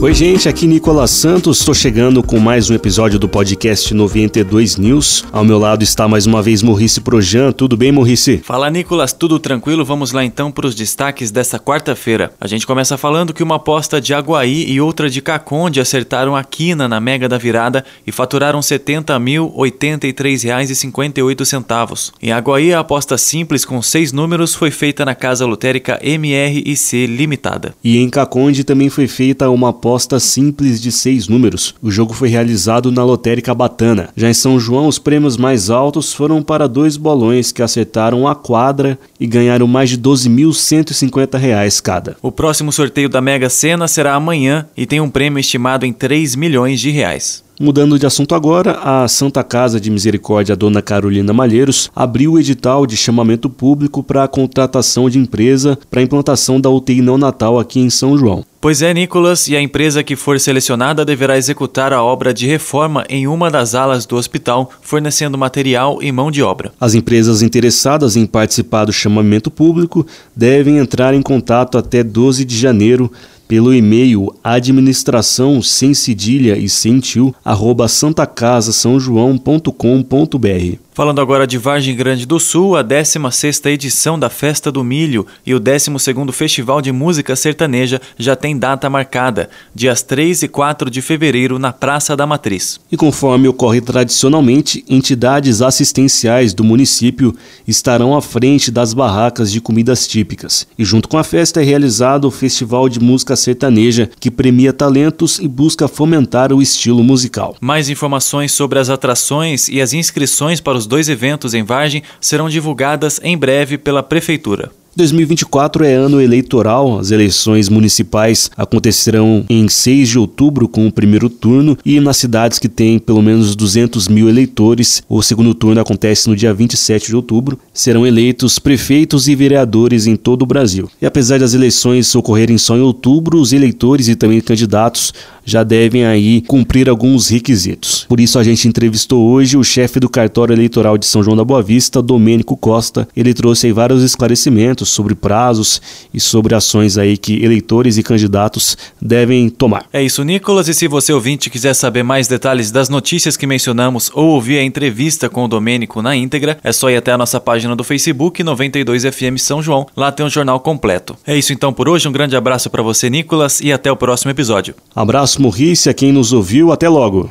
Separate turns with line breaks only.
Oi, gente, aqui Nicolas Santos. Estou chegando com mais um episódio do podcast 92 News. Ao meu lado está mais uma vez Morrice Projan. Tudo bem, Morrice?
Fala, Nicolas. Tudo tranquilo? Vamos lá então para os destaques dessa quarta-feira. A gente começa falando que uma aposta de Aguaí e outra de Caconde acertaram a quina na Mega da Virada e faturaram R$ 70.083,58. Em Aguaí, a aposta simples com seis números foi feita na Casa Lotérica MRIC Limitada.
E em Caconde também foi feita uma aposta simples de seis números. O jogo foi realizado na Lotérica Batana. Já em São João, os prêmios mais altos foram para dois bolões que acertaram a quadra e ganharam mais de 12.150 reais cada.
O próximo sorteio da Mega Sena será amanhã e tem um prêmio estimado em 3 milhões de reais.
Mudando de assunto agora, a Santa Casa de Misericórdia Dona Carolina Malheiros abriu o edital de chamamento público para a contratação de empresa para a implantação da UTI não natal aqui em São João.
Pois é, Nicolas, e a empresa que for selecionada deverá executar a obra de reforma em uma das alas do hospital, fornecendo material e mão de obra.
As empresas interessadas em participar do chamamento público devem entrar em contato até 12 de janeiro pelo e-mail administração sem cedilha e sem tio, arroba santacasasaojoão.com.br.
Falando agora de Vargem Grande do Sul, a 16ª edição da Festa do Milho e o 12º Festival de Música Sertaneja já tem data marcada, dias 3 e 4 de fevereiro, na Praça da Matriz.
E conforme ocorre tradicionalmente, entidades assistenciais do município estarão à frente das barracas de comidas típicas. E junto com a festa é realizado o Festival de Música Sertaneja, que premia talentos e busca fomentar o estilo musical.
Mais informações sobre as atrações e as inscrições para os os dois eventos em Vargem serão divulgadas em breve pela Prefeitura.
2024 é ano eleitoral. As eleições municipais acontecerão em 6 de outubro com o primeiro turno e nas cidades que têm pelo menos 200 mil eleitores, o segundo turno acontece no dia 27 de outubro. Serão eleitos prefeitos e vereadores em todo o Brasil. E apesar das eleições ocorrerem só em outubro, os eleitores e também candidatos já devem aí cumprir alguns requisitos. Por isso a gente entrevistou hoje o chefe do cartório eleitoral de São João da Boa Vista, Domênico Costa. Ele trouxe aí vários esclarecimentos sobre prazos e sobre ações aí que eleitores e candidatos devem tomar.
É isso, Nicolas, e se você ouvinte quiser saber mais detalhes das notícias que mencionamos ou ouvir a entrevista com o Domênico na íntegra, é só ir até a nossa página do Facebook 92FM São João. Lá tem o um jornal completo. É isso então por hoje, um grande abraço para você, Nicolas, e até o próximo episódio.
Abraço abraço, Morrice, a quem nos ouviu. Até logo.